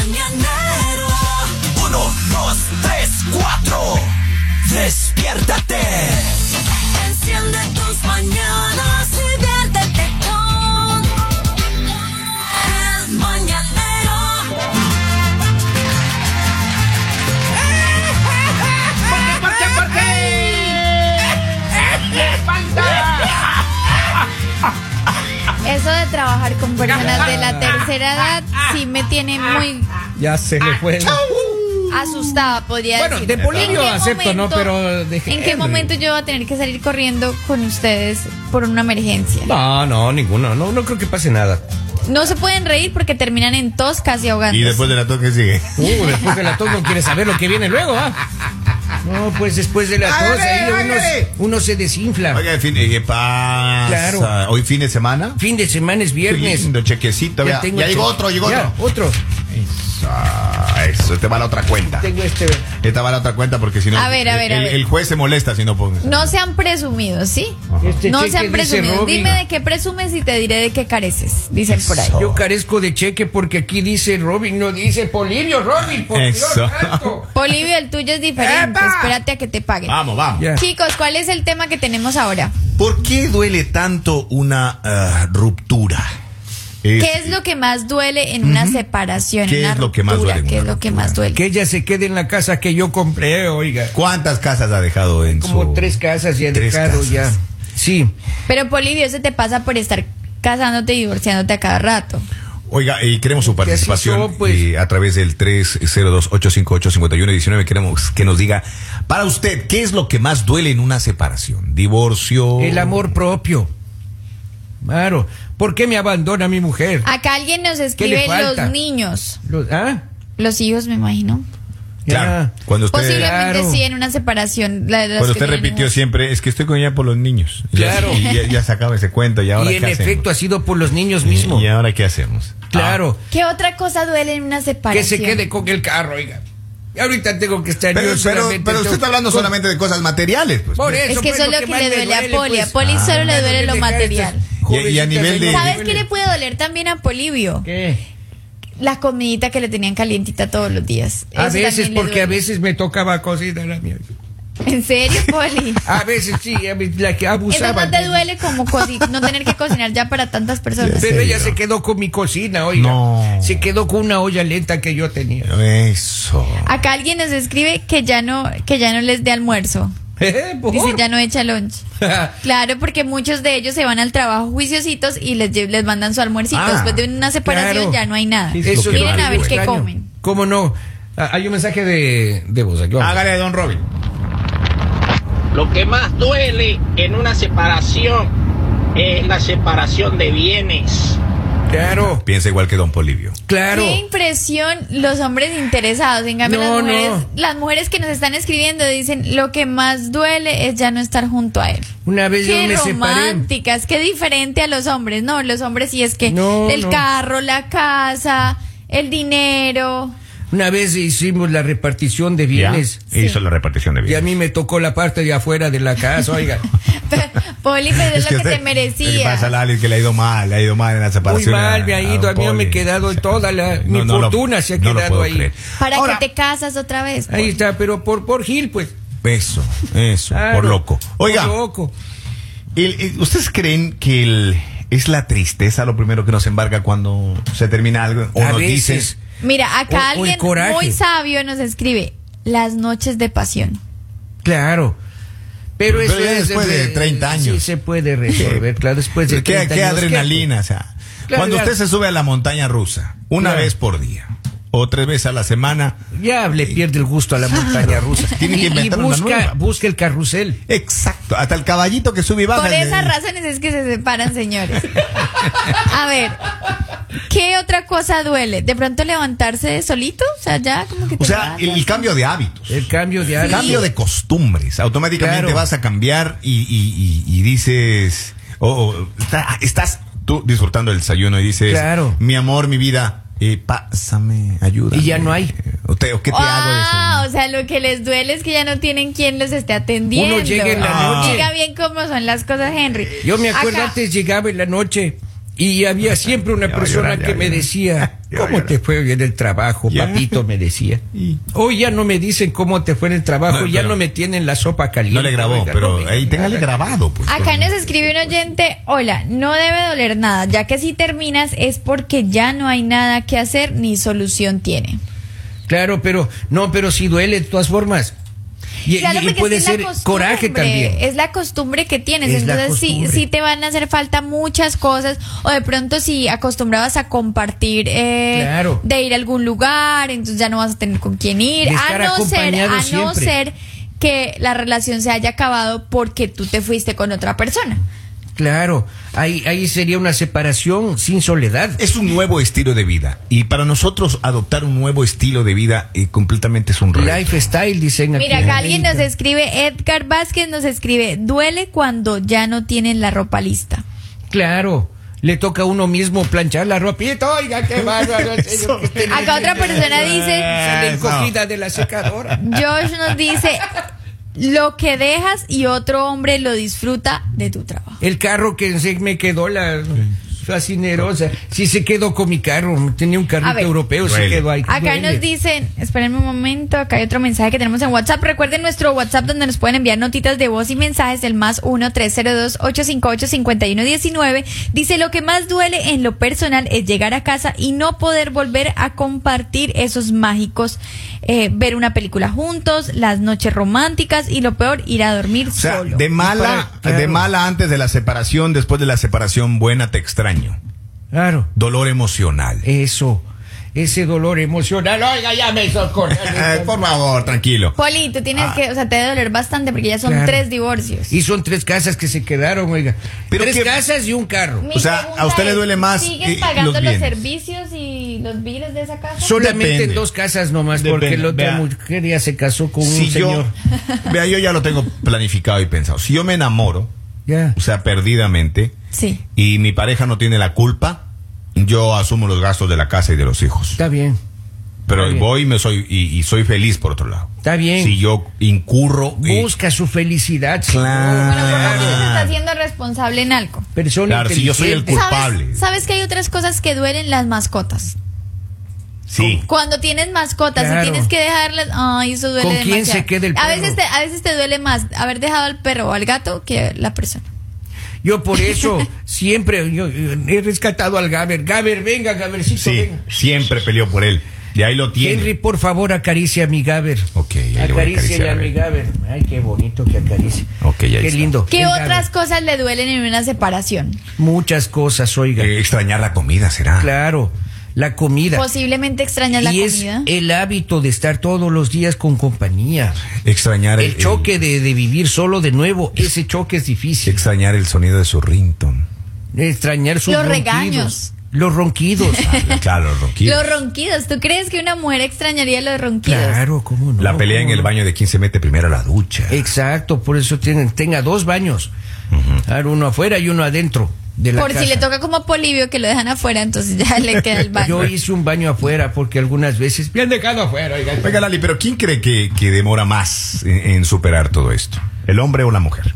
mañanero. Uno, dos, tres, cuatro. Despiértate. Enciende tus mañanas y viértete con el mañanero. ¿Por qué? ¿Por qué? ¡Le falta! Eso de trabajar con personas de la tercera edad sí me tiene muy Ya se le fue. asustada, podría Bueno, decir. de Polibio ¿En qué acepto, ¿no? Pero de ¿En qué momento yo voy a tener que salir corriendo con ustedes por una emergencia? No, no, ninguno. No, no creo que pase nada. No se pueden reír porque terminan en tos casi ahogando. Y después de la toque sigue. Uh, después de la tos no quiere saber lo que viene luego, ¿ah? No, pues después de la tos Hágale, ahí uno, uno se desinfla. Oiga, fin, eh, ¿qué pasa? Claro. Hoy fin de semana. Fin de semana es viernes. lindo, chequecito. Ya Ya, tengo ya llegó otro, llegó Ya, otro. otro. Eso, este va a la otra cuenta. Tengo este. Esta va a la otra cuenta porque si no. A ver, a ver, a el, ver. el juez se molesta si no pones. No sean presumidos, ¿sí? Este no sean presumidos. Robin. Dime de qué presumes y te diré de qué careces, dicen por ahí. Yo carezco de cheque porque aquí dice Robin, no dice Polibio, Robin, por Eso. Dios santo. Polivio, el tuyo es diferente. ¡Epa! Espérate a que te paguen. Vamos, vamos. Chicos, ¿cuál es el tema que tenemos ahora? ¿Por qué duele tanto una ah, ruptura? Es- ¿Qué es lo que más duele en una separación? ¿Qué en una es lo que más ruptura? duele en ¿Qué es lo que más duele? Que ella se quede en la casa que yo compré, oiga. ¿Cuántas casas ha dejado en Como su- tres casas ya he Tres dejado casas. ya. Sí. Pero Polivio, eso te pasa por estar casándote y divorciándote a cada rato. Oiga, y queremos su participación son, pues. eh, a través del 302-858-5119. Queremos que nos diga, para usted, ¿qué es lo que más duele en una separación? ¿Divorcio? El amor propio. Claro. ¿Por qué me abandona mi mujer? Acá alguien nos escribe los niños. Los- ¿Ah? Los hijos, me imagino. Claro, Ya. cuando usted, Posiblemente Claro. sí en una separación. la- las cuando que usted repitió hijos. siempre, es que estoy con ella por los niños. Claro. Y ya, ya se acaba ese cuento. ¿Y ahora Y en qué efecto ha sido por los niños mismos. ¿Y ahora qué hacemos? Claro. ¿Qué otra cosa duele en una Que separación? se quede con el carro, oiga. Y ahorita tengo que estar Pero, pero, pero usted está hablando con- solamente de cosas materiales. Pues. Por Es eso, que pues, eso es lo que le me duele a duele, Poli. A pues. Poli solo le Ah, duele lo material. Estas Y- y a jovencitas nivel de- ahí. ¿Sabes qué le puede doler también a Polivio? ¿Qué? La comidita que le tenían calientita todos los días. A Eso veces, porque a veces me tocaba cocinar a mí. ¿En serio, Poli? A veces sí, a veces la que Eso abusaba. no te duele como no tener que cocinar ya para tantas personas. Pero ella se quedó con mi cocina, oiga. No. Se quedó con una olla lenta que yo tenía. Eso. Acá alguien nos escribe que ya no, que ya no les dé almuerzo. ¿Por? Dice, ya no echa lunch. Claro, porque muchos de ellos se van al trabajo juiciositos y les, les mandan su almuercito. Ah, Después de una separación Claro. ya no hay nada. Eso Miren a ver qué extraño. comen. ¿Cómo no? Ah, hay un mensaje de, de voz aquí. Hágale, don Robin. Lo que más duele en una separación es la separación de bienes. Claro, Piensa igual que don Polivio. claro. Qué impresión los hombres interesados. En cambio, No, las, mujeres, no. las mujeres que nos están escribiendo dicen lo que más duele es ya no estar junto a él. Una vez yo Qué me separé. románticas, qué diferente a los hombres. No, los hombres sí es que No, el no. carro, la casa, el dinero. Una vez hicimos la repartición de bienes. Ya, Hizo la repartición de Y a bienes. mí me tocó la parte de afuera de la casa, oiga. Poli, pero es, lo que, te ¿Qué merecía. pasa, Lali? Que le ha ido mal, le ha ido mal en la Muy separación. mal me ha ido, a mí don me he quedado toda la. No, mi no lo- fortuna se ha quedado ahí. creer. ¿Para Ahora- que te casas otra vez? Ahí Poli? está, pero por, por Gil, pues. Eso, eso, Claro, por loco. Oiga, Por loco. el- el- ¿ustedes creen que el- es la tristeza lo primero que nos embarga cuando se termina algo? ¿O A nos veces. dicen, Mira, acá O- alguien muy sabio nos escribe las noches de pasión. Claro. Pero, Pero eso ya es después de 30 años. Sí, se puede resolver, claro, después de ¿qué, 30 qué años, adrenalina? O sea, Claro, cuando usted se sube a la montaña rusa, una Claro. vez por día, o tres veces a la semana, Ya le pierde el gusto a la montaña rusa. Tiene que Y- y, inventar una busca, nueva. busca el carrusel. exacto, hasta el caballito que sube y baja. Por esas razones es que se separan, señores. A ver, ¿qué otra cosa duele? ¿De pronto levantarse solito? O sea, ya como que te O sea, el, el cambio de hábitos. El cambio de El hábito. cambio de costumbres. Automáticamente Claro. vas a cambiar y, y- y- y dices, oh, oh, está- estás tú disfrutando el desayuno y dices, Claro. mi amor, mi vida, eh, pásame, ayuda. Y ya no hay. ¿O, te- o qué te hago de Ah, o sea, lo que les duele es que ya no tienen quien los esté atendiendo. Uno llega en la Ah. noche. Diga bien cómo son las cosas, Henry. Yo me acuerdo Acá- antes llegaba en la noche Y había siempre una persona llorar, que me decía, ¿cómo te fue en el trabajo, Ya. papito? Me decía. Hoy ya no me dicen cómo te fue en el trabajo, No, ya no me tienen la sopa caliente. No le grabó, Oiga, pero no ahí téngale grabado, pues. Acá nos escribe un oyente, hola, no debe doler nada, ya que si terminas es porque ya no hay nada que hacer ni solución tiene. Claro, pero no, pero sí duele de todas formas. Y, Claro, puede es ser la costumbre, coraje también. Es la costumbre que tienes. Es Entonces, sí, sí te van a hacer falta muchas cosas. O de pronto, si acostumbrabas a compartir eh, Claro. de ir a algún lugar, entonces ya no vas a tener con quién ir. A no ser, a no ser que la relación se haya acabado porque tú te fuiste con otra persona. Claro, ahí, ahí sería una separación sin soledad. Es un nuevo estilo de vida. Y para nosotros adoptar un nuevo estilo de vida eh, completamente es un reto. Lifestyle, dicen aquí. Mira, acá alguien nos escribe, Edgar Vázquez nos escribe, duele cuando ya no tienen la ropa lista. Claro, le toca a uno mismo planchar la ropita. Oiga, qué bárbaro. Acá otra persona dice, Sale Eso. encogida de la secadora. Josh nos dice, lo que dejas y otro hombre lo disfruta de tu trabajo. El carro que se me quedó la fascinerosa. Sí se quedó con mi carro. Tenía un carrito ver. europeo, se quedó ahí. Acá Duele. nos dicen, espérenme un momento, acá hay otro mensaje que tenemos en WhatsApp. Recuerden nuestro WhatsApp donde nos pueden enviar notitas de voz y mensajes del más 1-302-858-5119. Dice, lo que más duele en lo personal es llegar a casa y no poder volver a compartir esos mágicos, eh, ver una película juntos, las noches románticas y lo peor, ir a dormir O sea, solo. de mala, Para- de mala antes de la separación, después de la separación buena te Claro. Dolor emocional. Eso. Ese dolor emocional. Oiga, ya me hizo correr. Por favor, tranquilo. Poli, tú tienes Ah. que, o sea, te debe doler bastante porque ya son Claro. tres divorcios. Y son tres casas que se quedaron, oiga. Pero tres que- casas y un carro. Mi O sea, ¿a usted le duele más, ¿Sigues eh, pagando los servicios y los biles de esa casa? Solamente Depende. en dos casas nomás, porque Depende, la otra vea. mujer ya se casó con Si un señor. yo, vea, yo ya lo tengo planificado y pensado. Si yo me enamoro, Ya. o sea, perdidamente, Sí. y mi pareja no tiene la culpa, yo asumo los gastos de la casa y de los hijos. Está bien. Pero está bien. voy y me soy y, y soy feliz por otro lado. Está bien. Si yo incurro y- Busca su felicidad. Claro. Bueno, por lo menos se está haciendo responsable en algo. Persona Claro, si yo soy el inteligente. culpable. ¿Sabes, ¿Sabes que hay otras cosas que duelen las mascotas? sí. Cuando tienes mascotas Claro. y tienes que dejarlas, ay, eso duele ¿Con quién demasiado. se queda el A perro? veces te, a veces te duele más haber dejado al perro o al gato que la persona. Yo por eso siempre yo, he rescatado al Gaber. Gaber, venga, Gabercito, Sí, venga. siempre peleó por él. Y ahí lo tiene. Henry, por favor, acaricia a mi Gaber. Ok, Acaricia a a mi. Gaber. Ay, qué bonito que acaricia. Ok, ahí Qué está. lindo. ¿Qué El otras Gaber. cosas le duelen en una separación? Muchas cosas, oiga. Eh, extrañar la comida será. Claro, la comida. Posiblemente extrañas la y es comida. el hábito de estar todos los días con compañía. Extrañar El choque de, de vivir solo de nuevo, ese choque es difícil. extrañar el sonido de su rington. Extrañar sus Los ronquidos. regaños. Los ronquidos. claro, los ronquidos. Los ronquidos. ¿Tú crees que una mujer extrañaría los ronquidos? claro, cómo no. La pelea en el baño de quién se mete primero a la ducha. Exacto, por eso tienen, tenga dos baños. Claro, uno afuera y uno adentro de la Por casa. si le toca como a Polivio que lo dejan afuera, entonces ya le queda el baño. Yo hice un baño afuera porque algunas veces me han dejado afuera. oiga. Oiga, Lali, pero ¿quién cree que, que demora más en, en superar todo esto? ¿El hombre o la mujer?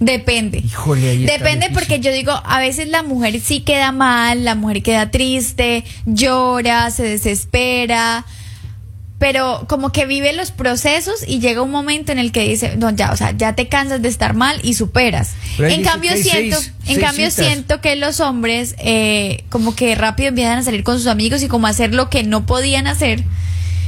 Depende. Híjole, ahí está Depende difícil. porque yo digo, a veces la mujer sí queda mal, la mujer queda triste, llora, se desespera, pero como que vive los procesos y llega un momento en el que dice, no, ya, o sea, ya te cansas de estar mal y superas. Pero En cambio siento, seis- en seis cambio citas. siento que los hombres eh, como que rápido empiezan a salir con sus amigos y como a hacer lo que no podían hacer.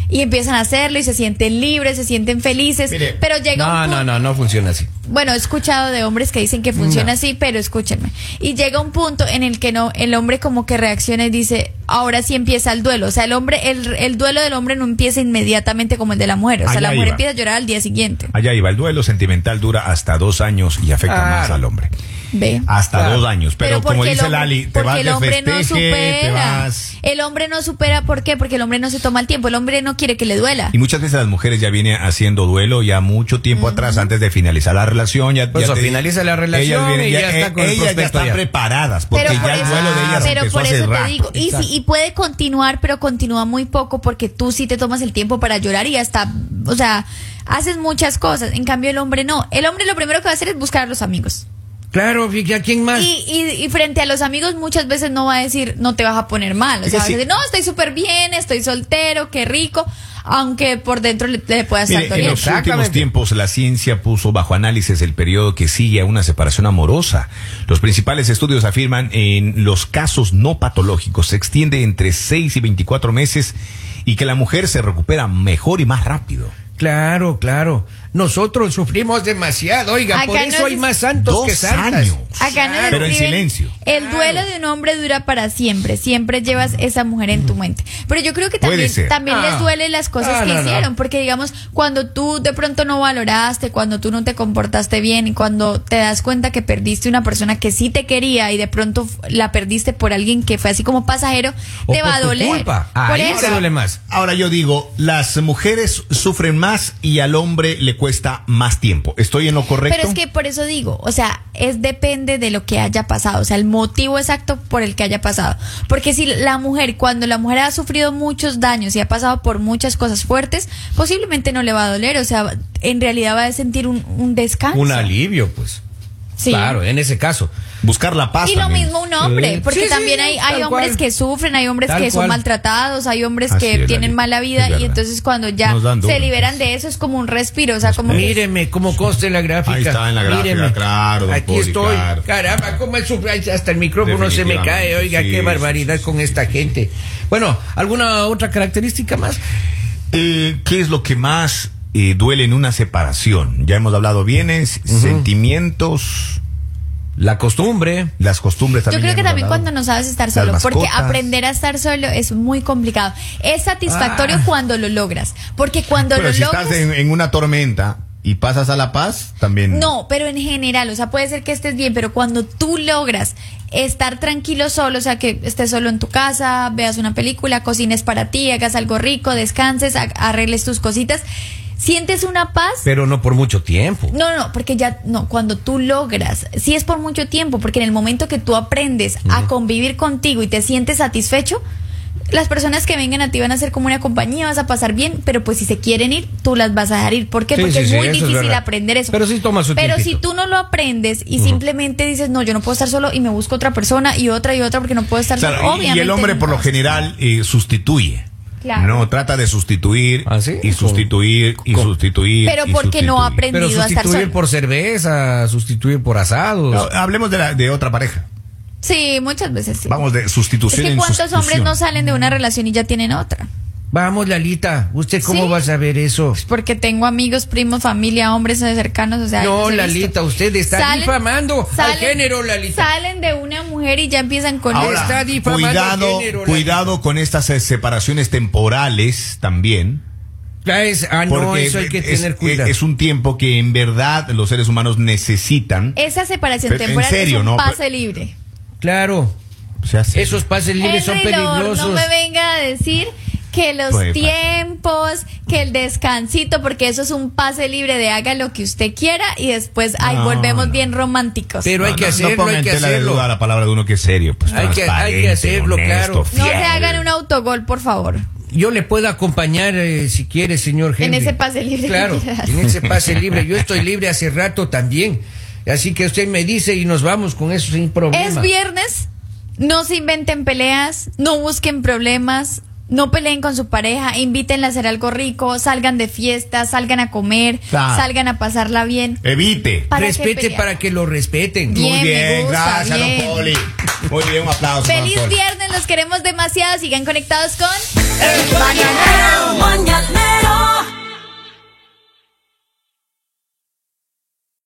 Y empiezan a hacerlo y se sienten libres, se sienten felices, Mire, pero llega un No, punto, no, no, no funciona así. Bueno, he escuchado de hombres que dicen que funciona No. así, pero escúchenme. Y llega un punto en el que no, el hombre como que reacciona y dice, ahora sí empieza el duelo. O sea, el hombre, el, el duelo del hombre no empieza inmediatamente como el de la mujer. O sea, Allá la mujer iba. empieza a llorar al día siguiente. Allá iba, el duelo sentimental dura hasta dos años y afecta más al hombre. Ve. Hasta Claro. dos años. Pero, como dice hombre- Lali, te porque vas el hombre no festeje, supera. vas... El hombre no supera, ¿por qué? Porque el hombre no se toma el tiempo. El hombre no quiere que le duela. Y muchas veces las mujeres ya vienen haciendo duelo ya mucho tiempo atrás, antes de finalizar la relación. Ya, Pues ya eso, finaliza la relación y ya está con el ellas ya están ya. preparadas, porque pero por ya el eso, duelo de ellas pero empezó por hace eso te digo, y, si- y puede continuar, pero continúa muy poco porque tú sí te tomas el tiempo para llorar y hasta, o sea, haces muchas cosas. En cambio el hombre no. El hombre lo primero que va a hacer es buscar a los amigos. Claro, ¿y a quién más? Y, y, y frente a los amigos muchas veces no va a decir, no te vas a poner mal. O sea, va a sí. decir, no, estoy súper bien, estoy soltero, qué rico, aunque por dentro le, le pueda estar Mire, en los últimos tiempos la ciencia puso bajo análisis el periodo que sigue a una separación amorosa. Los principales estudios afirman en los casos no patológicos se extiende entre 6 y 24 meses y que la mujer se recupera mejor y más rápido. Claro, claro. Nosotros sufrimos demasiado, oiga, Acá por no eso hay más santos Dos que santas. años. Acá Pero en silencio. El Claro. duelo de un hombre dura para siempre. Siempre llevas esa mujer en tu mente. Pero yo creo que también, también Ah. les duele las cosas Ah, que no, no. hicieron. Porque digamos, cuando tú de pronto no valoraste, cuando tú no te comportaste bien y cuando te das cuenta que perdiste una persona que sí te quería y de pronto la perdiste por alguien que fue así como pasajero, O te va a doler. culpa. Por Ahí eso. te duele más. Ahora yo digo, las mujeres sufren más y al hombre le cuesta más tiempo. ¿Estoy en lo correcto? Pero es que por eso digo, o sea, es depende de lo que haya pasado, o sea, el motivo exacto por el que haya pasado. Porque si la mujer, cuando la mujer ha sufrido muchos daños y ha pasado por muchas cosas fuertes, posiblemente no le va a doler, o sea, en realidad va a sentir un, un descanso. Un alivio, pues. Sí. Claro, en ese caso. Buscar la paz. Y lo también. mismo un hombre, Sí. porque Sí, también sí, hay, hay hombres cual. que sufren, hay hombres Tal que son cual. maltratados, hay hombres Así que es, tienen mala vida y entonces cuando ya se liberan pues. de eso es como un respiro, o sea, como que Míreme cómo consta en la gráfica. Ahí está en la gráfica, Míreme. claro, Aquí Poli, estoy. claro. Caramba, cómo es Hasta el micrófono se me cae. Oiga, sí, qué sí, barbaridad con esta gente. Bueno, ¿alguna otra característica más? Eh, ¿Qué es lo que más eh, duele en una separación? Ya hemos hablado bienes, sentimientos, La costumbre. las costumbres Yo también. creo ya que también hablado. cuando no sabes estar solo, porque aprender a estar solo es muy complicado. Es satisfactorio Ah. cuando lo logras, porque cuando Pero lo si logras... estás en, en una tormenta y pasas a la paz, también. No, pero en general, o sea, puede ser que estés bien, pero cuando tú logras estar tranquilo solo, o sea, que estés solo en tu casa, veas una película, cocines para ti, hagas algo rico, descanses, arregles tus cositas, sientes una paz. Pero no por mucho tiempo. No, no, porque ya, no, cuando tú logras, sí es por mucho tiempo, porque en el momento que tú aprendes a convivir contigo y te sientes satisfecho, las personas que vengan a ti van a ser como una compañía, vas a pasar bien, pero pues si se quieren ir, tú las vas a dejar ir. ¿Por qué? Sí, Porque sí, es muy difícil aprender eso. Pero sí toma su Pero si tú no lo aprendes y simplemente dices, no, yo no puedo estar solo y me busco otra persona y otra y otra porque no puedo estar Claro, solo, y- y, obviamente. el hombre no por lo general eh, sustituye. Claro. No, trata de sustituir ¿Ah, sí? y sustituir y sustituir. Pero y porque no sustituir. aprende Pero aprendido a estar sustituir solo. por cerveza, sustituir por asados. No, hablemos de, la, de otra pareja. Sí, muchas veces sí. Vamos de es sustitución que en cuántos hombres no salen de una relación y ya tienen otra. Vamos, Lalita, ¿usted cómo Sí. va a saber eso? Pues porque tengo amigos, primos, familia, hombres cercanos, o sea. No, Lalita, visto. usted está difamando al género, Lalita. Salen de una mujer y ya empiezan con Ahora, está difamando cuidado, género, cuidado con estas eh, separaciones temporales también. Ah, es- ah, no, Porque eso hay que es, tener cuidado. es un tiempo que en verdad los seres humanos necesitan. Esa separación Pero, en temporal serio, es un ¿no? pase Pero- libre. Claro, O sea, sí. esos pases libres son Lord, peligrosos. no me venga a decir que los Puede pasar. tiempos, que el descansito, porque eso es un pase libre de haga lo que usted quiera y después ahí No, volvemos no. bien románticos. Pero hay que hacerlo, hay que hacerlo. la palabra de uno que es serio. Pues, Hay que- hay que hacerlo, claro. no se hagan un autogol, por favor. Yo le puedo acompañar eh, si quiere, señor Henry. En ese pase libre Claro, en ese pase libre. Yo estoy libre hace rato también. Así que usted me dice y nos vamos con eso sin problema. Es viernes, no se inventen peleas, no busquen problemas, no peleen con su pareja, invítenla a hacer algo rico, salgan de fiesta, salgan a comer, Claro. salgan a pasarla bien. Evite. ¿Para qué Respete para que lo respeten. Bien, Muy me bien, gusta, gracias, bien. don Poli. Muy bien, un aplauso. Feliz don viernes, los queremos demasiado, sigan conectados con... El mañanero